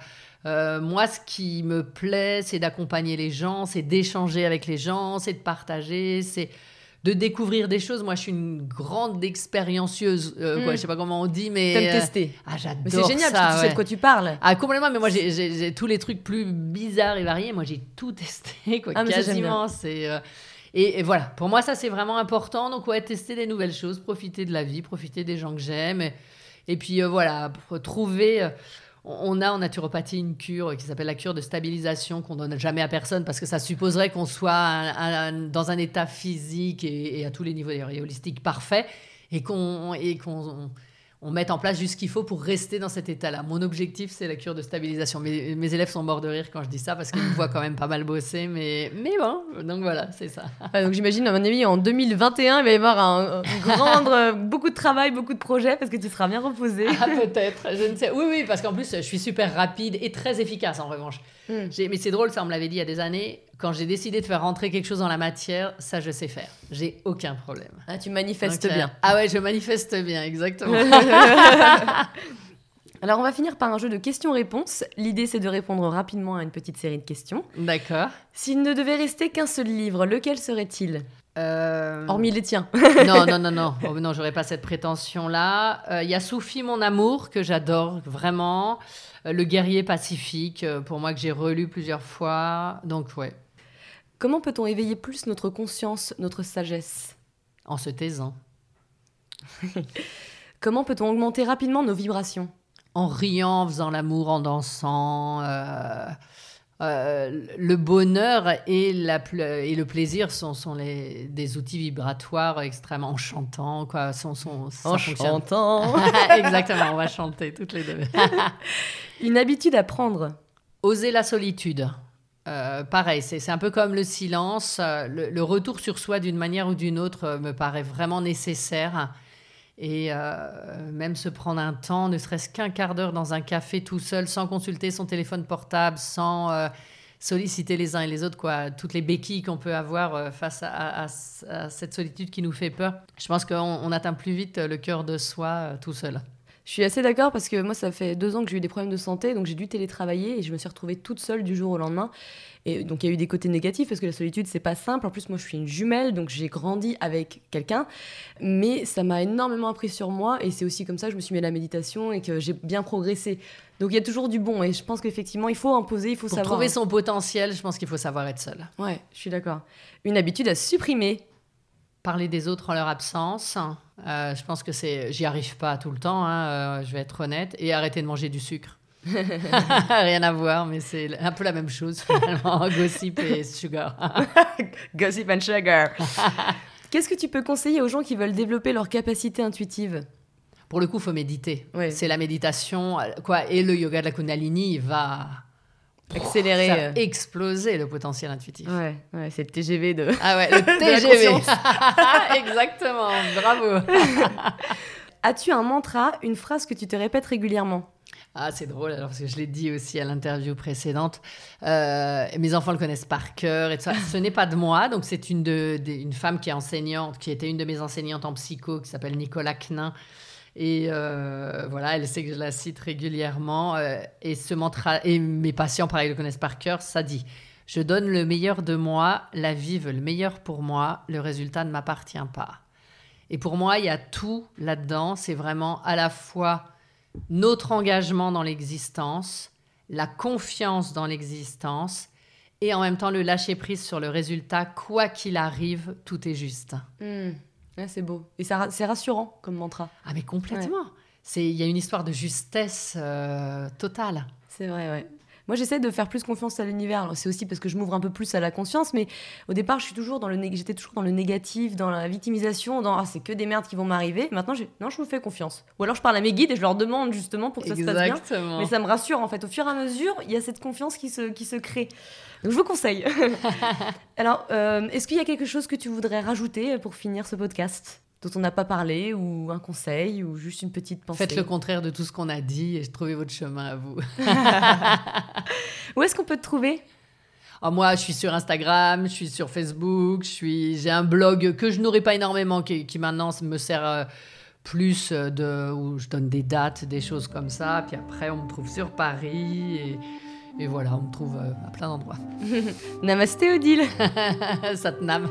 euh, moi, ce qui me plaît, c'est d'accompagner les gens, c'est d'échanger avec les gens, c'est de partager, c'est de découvrir des choses. Moi, je suis une grande expériencieuse. euh, quoi, Mm. je sais pas comment on dit, mais. T'aimes euh, tester. Ah, j'adore Mais c'est génial, ça, parce que tu sais de quoi tu parles. Ah, complètement, mais moi, j'ai- tous les trucs plus bizarres et variés. Moi, j'ai tout testé, *laughs* quoi, Ah, quasiment. C'est. euh, Et, et voilà, pour moi, ça, c'est vraiment important. Donc, ouais, tester des nouvelles choses, profiter de la vie, profiter des gens que j'aime. Et, et puis, euh, voilà, trouver. On a en naturopathie une cure qui s'appelle la cure de stabilisation qu'on donne jamais à personne parce que ça supposerait qu'on soit dans un état physique et, à tous les niveaux et holistique parfait et qu'on on, mette en place juste ce qu'il faut pour rester dans cet état-là. Mon objectif, c'est la cure de stabilisation. Mes, mes élèves sont morts de rire quand je dis ça parce qu'ils me voient quand même pas mal bosser, mais, mais bon, donc voilà, c'est ça. *laughs* Ouais, donc j'imagine, à mon avis, en 2021, il va y avoir un, un *laughs* grand, euh, beaucoup de travail, beaucoup de projets, parce que tu seras bien reposé. Ah, *laughs* peut-être, je ne sais. Oui, oui, parce qu'en plus, je suis super rapide et très efficace en revanche. Mm. J'ai- Mais c'est drôle, ça, on me l'avait dit il y a des années. Quand j'ai décidé de faire rentrer quelque chose dans la matière, ça, je sais faire. J'ai aucun problème. Ah, tu manifestes Donc, bien. Ah ouais, je manifeste bien, exactement. *laughs* *laughs* Alors, on va finir par un jeu de questions-réponses. L'idée, c'est de répondre rapidement à une petite série de questions. D'accord. S'il ne devait rester qu'un seul livre, lequel serait-il? Euh, Hormis les tiens. non, non, *laughs* non, non. Oh, non, j'aurais pas cette prétention-là. Euh, Il y a Soufi, mon amour, que j'adore vraiment. Euh, Le guerrier pacifique, pour moi, que j'ai relu plusieurs fois. Donc, ouais, Comment peut-on éveiller plus notre conscience, notre sagesse? En se taisant. *laughs* Comment peut-on augmenter rapidement nos vibrations? En riant, en faisant l'amour, en dansant. euh, euh, le bonheur et, la pl- et le plaisir sont, sont les, des outils vibratoires extrêmement enchantants. Quoi. Sont, sont, En chantant. *laughs* Exactement, on va chanter toutes les deux. *laughs* Une habitude à prendre. Oser la solitude. Euh, pareil, c'est un peu comme le silence. Euh, Le, retour sur soi d'une manière ou d'une autre euh, me paraît vraiment nécessaire. Et même se prendre un temps, ne serait-ce qu'un quart d'heure dans un café tout seul, sans consulter son téléphone portable, sans solliciter les uns et les autres, quoi, toutes les béquilles qu'on peut avoir face à, à- cette solitude qui nous fait peur. Je pense qu'on on atteint plus vite le cœur de soi tout seul. Je suis assez d'accord parce que moi, ça fait deux ans que j'ai eu des problèmes de santé, donc j'ai dû télétravailler et je me suis retrouvée toute seule du jour au lendemain. Et donc il y a eu des côtés négatifs parce que la solitude, c'est pas simple. En plus, moi, je suis une jumelle, donc j'ai grandi avec quelqu'un. Mais ça m'a énormément appris sur moi et c'est aussi comme ça que je me suis mis à la méditation et que j'ai bien progressé. Donc il y a toujours du bon et je pense qu'effectivement, il faut imposer, il faut Pour savoir. trouver son potentiel, je pense qu'il faut savoir être seul. Ouais, je suis d'accord. Une habitude à supprimer. parler des autres en leur absence. Euh, je pense que c'est, j'y arrive pas tout le temps, hein, euh, je vais être honnête, et arrêter de manger du sucre. *laughs* *laughs* Rien à voir, mais c'est un peu la même chose finalement, *laughs* gossip et sugar. Gossip and sugar. Qu'est-ce que tu peux conseiller aux gens qui veulent développer leur capacité intuitive? Pour le coup, faut méditer. Ouais. C'est la méditation, euh, quoi, et le yoga de la Kundalini va Accélérer. faire euh. exploser le potentiel intuitif. Ouais, ouais c'est le TGV de. Ah ouais, *laughs* le TGV. *laughs* Exactement, bravo. *laughs* As-tu un mantra, une phrase que tu te répètes régulièrement? Ah, c'est drôle, alors, parce que je l'ai dit aussi à l'interview précédente. Euh, mes enfants le connaissent par cœur. Et ça. Ce n'est pas de moi, donc c'est une, de, une femme qui est enseignante, qui était une de mes enseignantes en psycho, qui s'appelle Nicolas Knin. Et euh, voilà, elle sait que je la cite régulièrement. Euh, et, ce mantra, et mes patients, pareil, le connaissent par cœur. Ça dit Je donne le meilleur de moi, la vie veut le meilleur pour moi, le résultat ne m'appartient pas. Et pour moi, il y a tout là-dedans. C'est vraiment à la fois notre engagement dans l'existence, la confiance dans l'existence et en même temps le lâcher prise sur le résultat. Quoi qu'il arrive, tout est juste. Hmm. c'est beau. Et c'est rassurant comme mantra. Ah mais complètement. Il y a une histoire de justesse euh, totale. C'est vrai, ouais. Moi, j'essaie de faire plus confiance à l'univers. C'est aussi parce que je m'ouvre un peu plus à la conscience, mais au départ, je suis toujours dans le j'étais toujours dans le négatif, dans la victimisation, dans ah, c'est que des merdes qui vont m'arriver. Maintenant, non, je me fais confiance. Ou alors, je parle à mes guides et je leur demande justement pour que ça se passe bien. Mais ça me rassure en fait. Au fur et à mesure, il y a cette confiance qui se, qui se crée. Donc, je vous conseille. *laughs* alors, euh, est-ce qu'il y a quelque chose que tu voudrais rajouter pour finir ce podcast? Dont on n'a pas parlé, ou un conseil, ou juste une petite pensée. Faites le contraire de tout ce qu'on a dit et trouvez votre chemin à vous. *laughs* Où est-ce qu'on peut te trouver? Ah, moi, je suis sur Instagram, je suis sur Facebook, je suis, j'ai un blog que je n'aurais pas énormément, qui, maintenant me sert euh, plus de, où je donne des dates, des choses comme ça. Puis après, on me trouve sur Paris et, et voilà, on me trouve euh, à plein d'endroits. *laughs* Namasté Odile. *laughs* Satnam.